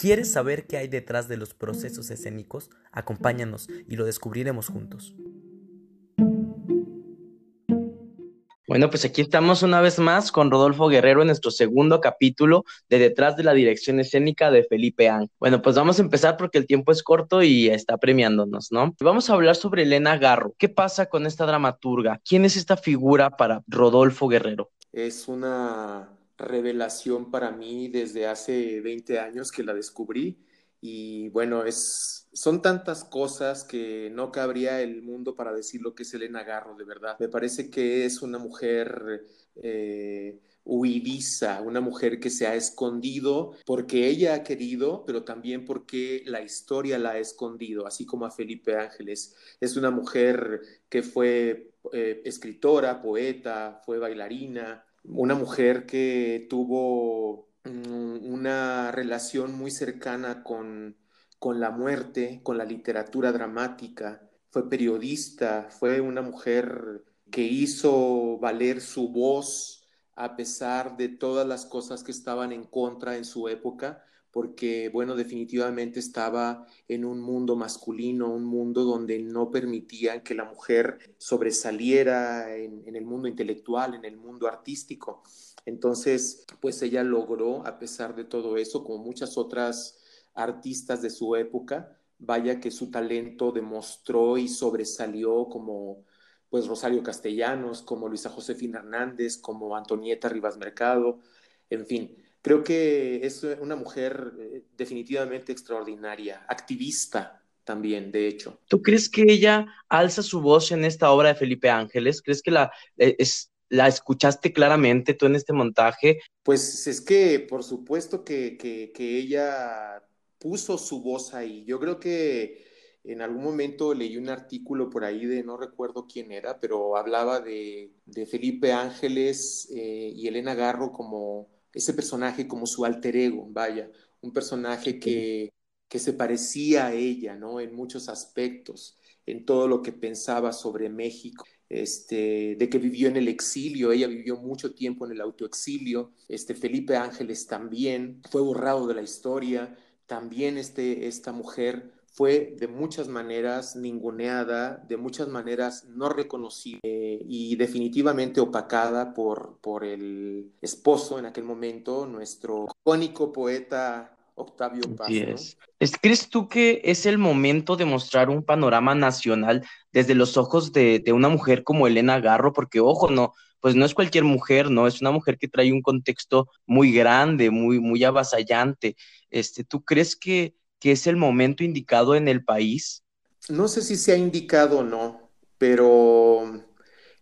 ¿Quieres saber qué hay detrás de los procesos escénicos? Acompáñanos y lo descubriremos juntos. Bueno, pues aquí estamos una vez más con Rodolfo Guerrero en nuestro segundo capítulo de Detrás de la Dirección Escénica de Felipe Ang. Bueno, pues vamos a empezar porque el tiempo es corto y está premiándonos, ¿no? Vamos a hablar sobre Elena Garro. ¿Qué pasa con esta dramaturga? ¿Quién es esta figura para Rodolfo Guerrero? Es una revelación para mí desde hace 20 años que la descubrí y bueno, es, son tantas cosas que no cabría el mundo para decir lo que es Elena Garro, de verdad. Me parece que es una mujer eh, huidiza, una mujer que se ha escondido porque ella ha querido, pero también porque la historia la ha escondido, así como a Felipe Ángeles. Es una mujer que fue eh, escritora, poeta, fue bailarina, una mujer que tuvo mm, una relación muy cercana con, con la muerte, con la literatura dramática, fue periodista, fue una mujer que hizo valer su voz a pesar de todas las cosas que estaban en contra en su época porque, bueno, definitivamente estaba en un mundo masculino, un mundo donde no permitían que la mujer sobresaliera en, el mundo intelectual, en el mundo artístico. Entonces, pues ella logró, a pesar de todo eso, como muchas otras artistas de su época, vaya que su talento demostró y sobresalió como pues Rosario Castellanos, como Luisa Josefina Hernández, como Antonieta Rivas Mercado, en fin, Creo que es una mujer eh, definitivamente extraordinaria, activista también, de hecho. ¿Tú crees que ella alza su voz en esta obra de Felipe Ángeles? ¿Crees que la, eh, es, la escuchaste claramente tú en este montaje? Pues es que por supuesto que, que, ella puso su voz ahí. Yo creo que en algún momento leí un artículo por ahí de no recuerdo quién era, pero hablaba de, de Felipe Ángeles eh, y Elena Garro como ese personaje como su alter ego, vaya, un personaje que, que se parecía a ella, ¿no? En muchos aspectos, en todo lo que pensaba sobre México. Este, de que vivió en el exilio, ella vivió mucho tiempo en el autoexilio, este, Felipe Ángeles también fue borrado de la historia, también este, esta mujer fue de muchas maneras ninguneada, de muchas maneras no reconocida eh, y definitivamente opacada por, por el esposo en aquel momento, nuestro icónico poeta Octavio Paz. ¿Crees tú que es el momento de mostrar un panorama nacional desde los ojos de, de, una mujer como Elena Garro? Porque, ojo, no, pues no es cualquier mujer, ¿no? Es una mujer que trae un contexto muy grande, muy, muy avasallante. Este, ¿Tú crees que, que es el momento indicado en el país? No sé si se ha indicado o no, pero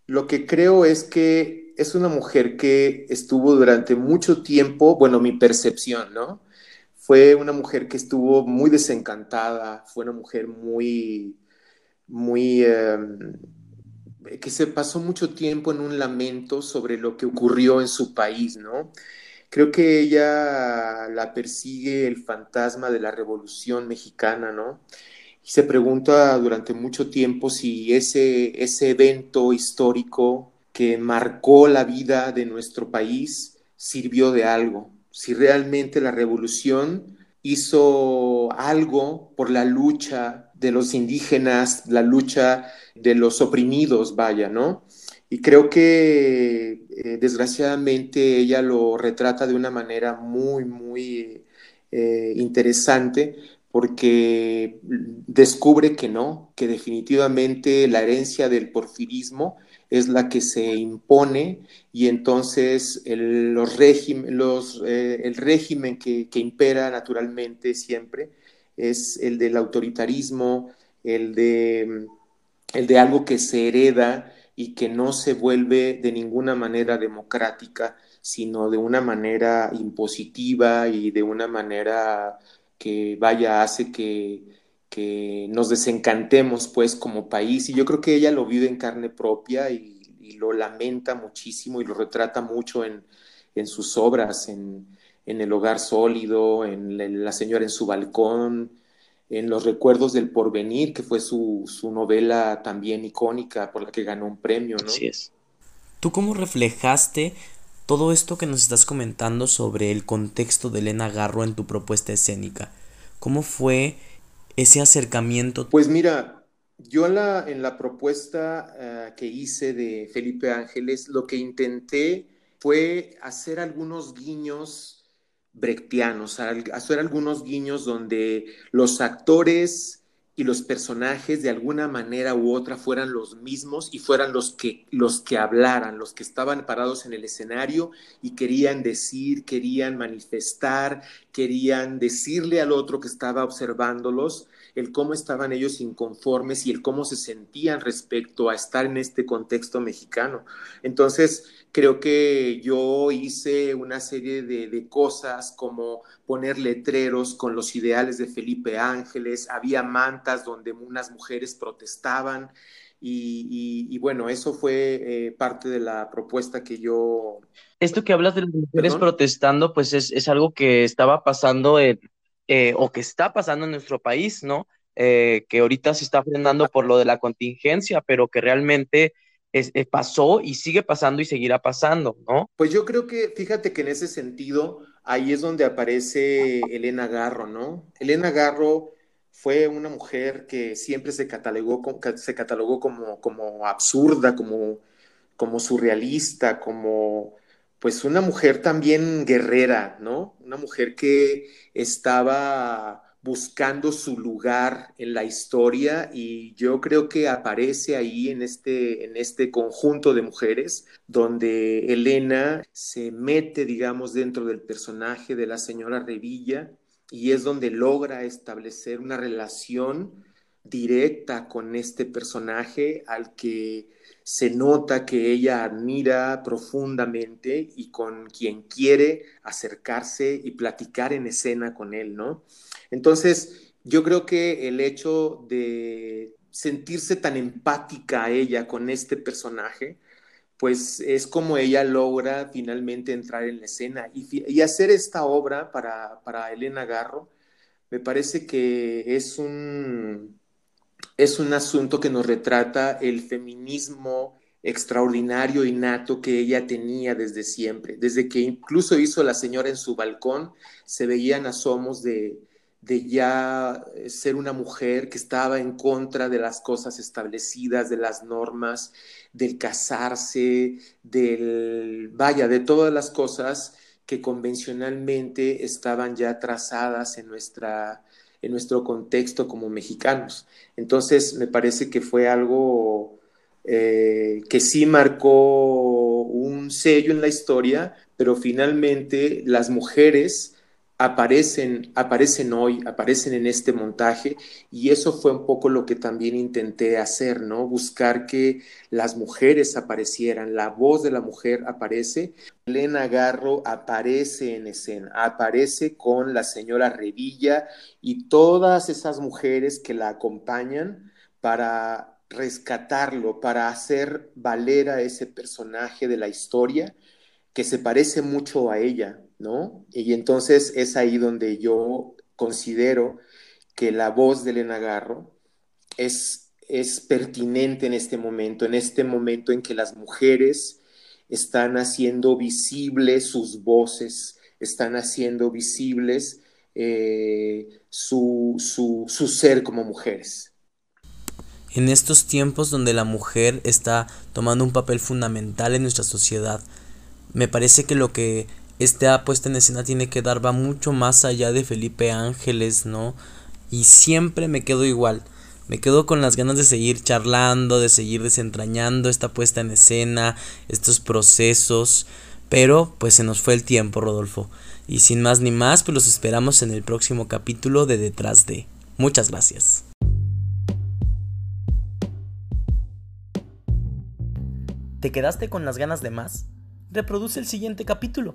lo que creo es que es una mujer que estuvo durante mucho tiempo, bueno, mi percepción, ¿no? Fue una mujer que estuvo muy desencantada, fue una mujer muy, muy, em, que se pasó mucho tiempo en un lamento sobre lo que ocurrió en su país, ¿no? Creo que ella la persigue el fantasma de la revolución mexicana, ¿no? Y se pregunta durante mucho tiempo si ese, ese evento histórico que marcó la vida de nuestro país sirvió de algo, si realmente la revolución hizo algo por la lucha de los indígenas, la lucha de los oprimidos, vaya, ¿no? Y creo que eh, desgraciadamente ella lo retrata de una manera muy, muy eh, interesante porque descubre que no, que definitivamente la herencia del porfirismo es la que se impone y entonces el, los los, eh, el régimen que, que, impera naturalmente siempre es el del autoritarismo, el de, el de algo que se hereda y que no se vuelve de ninguna manera democrática, sino de una manera impositiva y de una manera que vaya, hace que, que nos desencantemos pues como país. Y yo creo que ella lo vive en carne propia y, lo lamenta muchísimo y lo retrata mucho en, en sus obras, en, en, El Hogar Sólido, en La Señora en su Balcón, en Los Recuerdos del Porvenir, que fue su, su, novela también icónica por la que ganó un premio, ¿no? Así es. ¿Tú cómo reflejaste todo esto que nos estás comentando sobre el contexto de Elena Garro en tu propuesta escénica. ¿Cómo fue ese acercamiento? Pues mira, yo en la, en la propuesta eh, que hice de Felipe Ángeles, lo que intenté fue hacer algunos guiños brechtianos, hacer algunos guiños donde los actores y los personajes de alguna manera u otra fueran los mismos y fueran los que, los que hablaran, los que estaban parados en el escenario y querían decir, querían manifestar, querían decirle al otro que estaba observándolos el cómo estaban ellos inconformes y el cómo se sentían respecto a estar en este contexto mexicano. Entonces, creo que yo hice una serie de, cosas como poner letreros con los ideales de Felipe Ángeles, había mantas donde unas mujeres protestaban y, bueno, eso fue eh, parte de la propuesta que yo... Esto que hablas de las mujeres protestando, pues es, algo que estaba pasando en, eh, o que está pasando en nuestro país, ¿no? Eh, que ahorita se está frenando por lo de la contingencia, pero que realmente eh, pasó y sigue pasando y seguirá pasando, ¿no? Pues yo creo que, fíjate que en ese sentido, ahí es donde aparece Elena Garro, ¿no? Elena Garro fue una mujer que siempre se catalogó, se catalogó como, como absurda, como, como surrealista, como pues una mujer también guerrera, ¿no? Una mujer que estaba buscando su lugar en la historia y yo creo que aparece ahí en este, en este conjunto de mujeres donde Elena se mete, digamos, dentro del personaje de la señora Revilla y es donde logra establecer una relación directa con este personaje al que se nota que ella admira profundamente y con quien quiere acercarse y platicar en escena con él, ¿no? Entonces, yo creo que el hecho de sentirse tan empática a ella con este personaje, pues es como ella logra finalmente entrar en la escena y, hacer esta obra para, para, Elena Garro, me parece que es un, es un asunto que nos retrata el feminismo extraordinario y nato que ella tenía desde siempre. Desde que incluso hizo La señora en su balcón, se veían asomos de, de ya eh, ser una mujer que estaba en contra de las cosas establecidas, de las normas, del casarse, del, vaya, de todas las cosas que convencionalmente estaban ya trazadas en, nuestra, en nuestro contexto como mexicanos. Entonces, me parece que fue algo eh, que sí marcó un sello en la historia, pero finalmente las mujeres aparecen, aparecen hoy, aparecen en este montaje y eso fue un poco lo que también intenté hacer, ¿no? Buscar que las mujeres aparecieran, la voz de la mujer aparece, Elena Garro aparece en escena, aparece con la señora Revilla y todas esas mujeres que la acompañan para rescatarlo, para hacer valer a ese personaje de la historia que se parece mucho a ella, ¿no? Y entonces es ahí donde yo considero que la voz de Elena Garro es, es pertinente en este momento, en este momento en que las mujeres están haciendo visibles sus voces, están haciendo visibles eh, su, su, su ser como mujeres. En estos tiempos donde la mujer está tomando un papel fundamental en nuestra sociedad, me parece que lo que esta puesta en escena tiene que dar va mucho más allá de Felipe Ángeles, ¿no? Y siempre me quedo igual. Me quedo con las ganas de seguir charlando, de seguir desentrañando esta puesta en escena, estos procesos. Pero pues se nos fue el tiempo, Rodolfo. Y sin más ni más, pues los esperamos en el próximo capítulo de Detrás de. Muchas gracias. ¿Te quedaste con las ganas de más? reproduce el siguiente capítulo.